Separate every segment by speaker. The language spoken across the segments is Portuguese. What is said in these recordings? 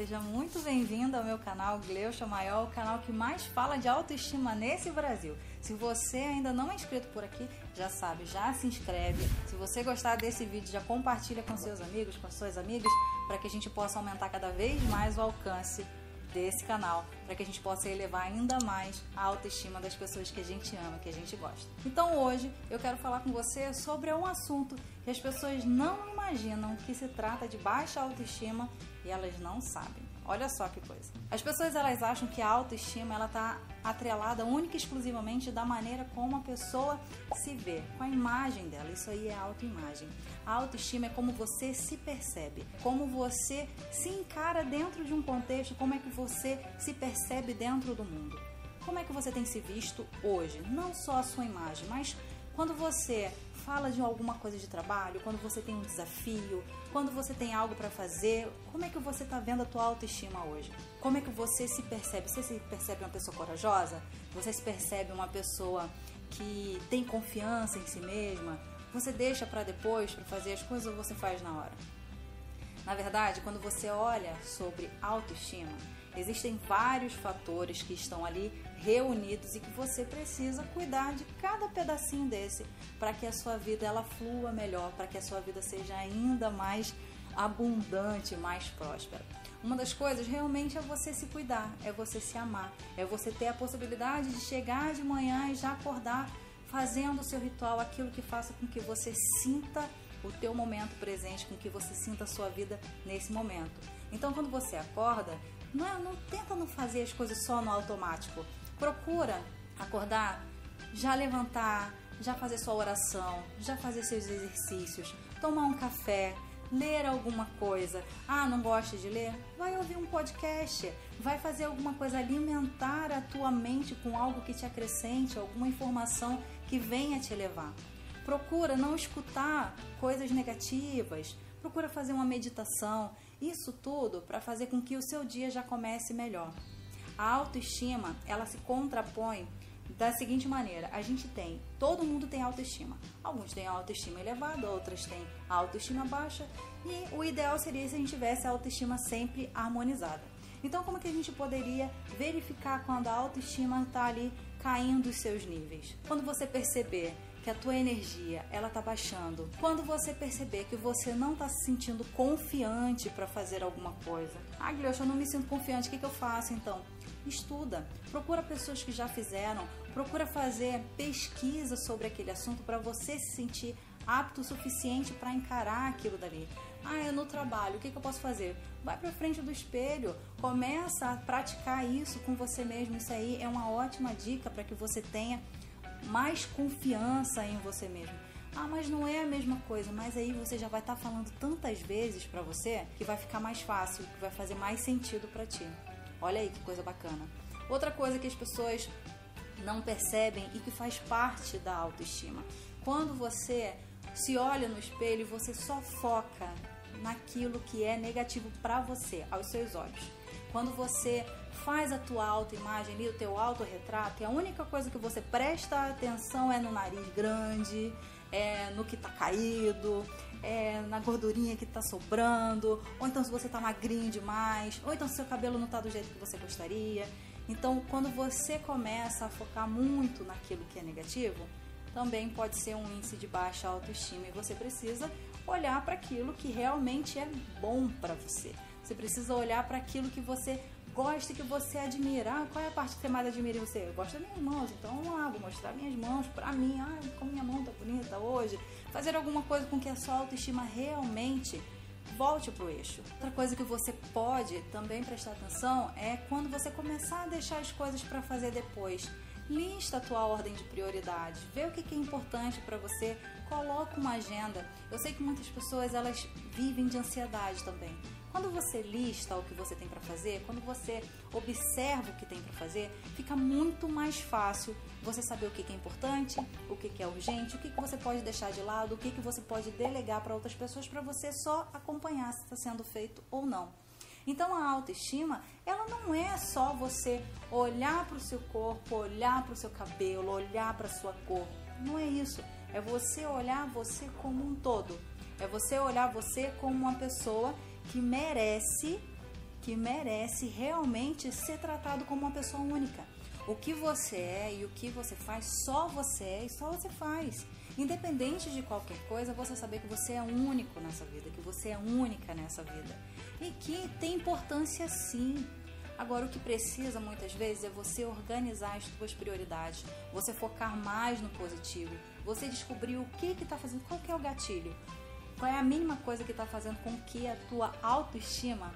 Speaker 1: seja muito bem-vindo ao meu canal Gleucha Maior, o canal que mais fala de autoestima nesse Brasil. Se você ainda não é inscrito por aqui, já sabe, já se inscreve. Se você gostar desse vídeo, já compartilha com seus amigos, com suas amigas, para que a gente possa aumentar cada vez mais o alcance desse canal, para que a gente possa elevar ainda mais a autoestima das pessoas que a gente ama, que a gente gosta. Então hoje eu quero falar com você sobre um assunto que as pessoas não imaginam que se trata de baixa autoestima e elas não sabem. Olha só que coisa. As pessoas elas acham que a autoestima ela tá atrelada única e exclusivamente da maneira como a pessoa se vê, com a imagem dela. Isso aí é autoimagem. A autoestima é como você se percebe, como você se encara dentro de um contexto, como é que você se percebe dentro do mundo. Como é que você tem se visto hoje? Não só a sua imagem, mas quando você fala de alguma coisa de trabalho, quando você tem um desafio, quando você tem algo para fazer, como é que você está vendo a tua autoestima hoje? Como é que você se percebe? Você se percebe uma pessoa corajosa? Você se percebe uma pessoa que tem confiança em si mesma? Você deixa para depois para fazer as coisas ou você faz na hora? Na verdade, quando você olha sobre autoestima, existem vários fatores que estão ali reunidos e que você precisa cuidar de cada pedacinho desse para que a sua vida ela flua melhor, para que a sua vida seja ainda mais abundante, mais próspera. Uma das coisas realmente é você se cuidar, é você se amar, é você ter a possibilidade de chegar de manhã e já acordar fazendo o seu ritual, aquilo que faça com que você sinta o teu momento presente, com que você sinta a sua vida nesse momento. Então, quando você acorda, não, é, não tenta não fazer as coisas só no automático. Procura acordar, já levantar, já fazer sua oração, já fazer seus exercícios, tomar um café, ler alguma coisa. Ah, não gosta de ler? Vai ouvir um podcast, vai fazer alguma coisa, alimentar a tua mente com algo que te acrescente, alguma informação que venha te levar. Procura não escutar coisas negativas, procura fazer uma meditação. Isso tudo para fazer com que o seu dia já comece melhor. A autoestima, ela se contrapõe da seguinte maneira: a gente tem, todo mundo tem autoestima. Alguns têm autoestima elevada, outros têm autoestima baixa, e o ideal seria se a gente tivesse a autoestima sempre harmonizada. Então, como que a gente poderia verificar quando a autoestima está ali caindo os seus níveis? Quando você perceber que a tua energia ela tá baixando, quando você perceber que você não tá se sentindo confiante para fazer alguma coisa, ah, Guilherme, eu não me sinto confiante, o que, que eu faço então? Estuda, procura pessoas que já fizeram, procura fazer pesquisa sobre aquele assunto para você se sentir apto o suficiente para encarar aquilo dali. Ah, é no trabalho, o que, que eu posso fazer? Vai para frente do espelho, começa a praticar isso com você mesmo. Isso aí é uma ótima dica para que você tenha mais confiança em você mesmo. Ah, mas não é a mesma coisa. Mas aí você já vai estar tá falando tantas vezes para você que vai ficar mais fácil, que vai fazer mais sentido para ti. Olha aí que coisa bacana. Outra coisa que as pessoas não percebem e que faz parte da autoestima. Quando você se olha no espelho você só foca naquilo que é negativo para você, aos seus olhos. Quando você faz a tua autoimagem ali, o teu autorretrato, e a única coisa que você presta atenção é no nariz grande, é no que tá caído, é na gordurinha que tá sobrando, ou então se você tá magrinho demais, ou então se seu cabelo não tá do jeito que você gostaria. Então, quando você começa a focar muito naquilo que é negativo, também pode ser um índice de baixa autoestima e você precisa olhar para aquilo que realmente é bom para você. Você precisa olhar para aquilo que você gosta que você admira. Ah, qual é a parte que você mais admira em você? Eu gosto das minhas mãos, então vamos lá, vou mostrar minhas mãos pra mim. Ah, como minha mão tá bonita hoje. Fazer alguma coisa com que a sua autoestima realmente volte pro eixo. Outra coisa que você pode também prestar atenção é quando você começar a deixar as coisas para fazer depois. Lista a tua ordem de prioridades, vê o que é importante para você, coloca uma agenda. Eu sei que muitas pessoas elas vivem de ansiedade também. Quando você lista o que você tem para fazer, quando você observa o que tem para fazer, fica muito mais fácil você saber o que é importante, o que é urgente, o que você pode deixar de lado, o que você pode delegar para outras pessoas para você só acompanhar se está sendo feito ou não. Então a autoestima, ela não é só você olhar para o seu corpo, olhar para o seu cabelo, olhar para a sua cor. Não é isso. É você olhar você como um todo. É você olhar você como uma pessoa que merece que merece realmente ser tratado como uma pessoa única. O que você é e o que você faz, só você é e só você faz. Independente de qualquer coisa, você saber que você é único nessa vida, que você é única nessa vida. E que tem importância sim. Agora, o que precisa muitas vezes é você organizar as suas prioridades, você focar mais no positivo, você descobrir o que está fazendo, qual que é o gatilho, qual é a mínima coisa que está fazendo com que a tua autoestima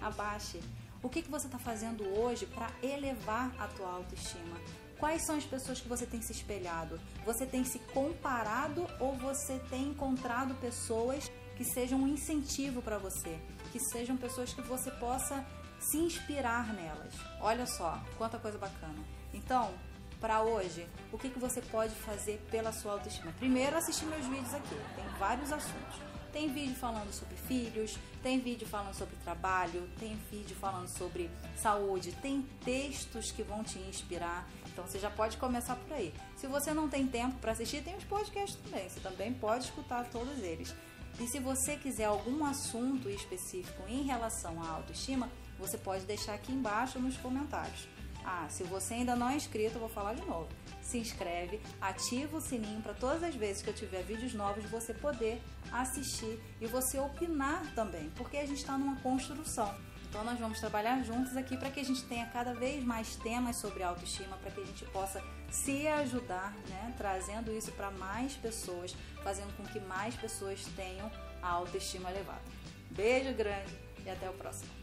Speaker 1: abaixe. O que, que você está fazendo hoje para elevar a tua autoestima? Quais são as pessoas que você tem se espelhado? Você tem se comparado ou você tem encontrado pessoas que sejam um incentivo para você? Que sejam pessoas que você possa se inspirar nelas. Olha só, quanta coisa bacana. Então, para hoje, o que, que você pode fazer pela sua autoestima? Primeiro, assistir meus vídeos aqui, tem vários assuntos. Tem vídeo falando sobre filhos, tem vídeo falando sobre trabalho, tem vídeo falando sobre saúde, tem textos que vão te inspirar. Então você já pode começar por aí. Se você não tem tempo para assistir, tem os podcasts também. Você também pode escutar todos eles. E se você quiser algum assunto específico em relação à autoestima, você pode deixar aqui embaixo nos comentários. Ah, se você ainda não é inscrito, eu vou falar de novo. Se inscreve, ativa o sininho para todas as vezes que eu tiver vídeos novos você poder assistir e você opinar também, porque a gente está numa construção. Então nós vamos trabalhar juntos aqui para que a gente tenha cada vez mais temas sobre autoestima, para que a gente possa se ajudar, né, trazendo isso para mais pessoas, fazendo com que mais pessoas tenham a autoestima elevada. Beijo grande e até o próximo.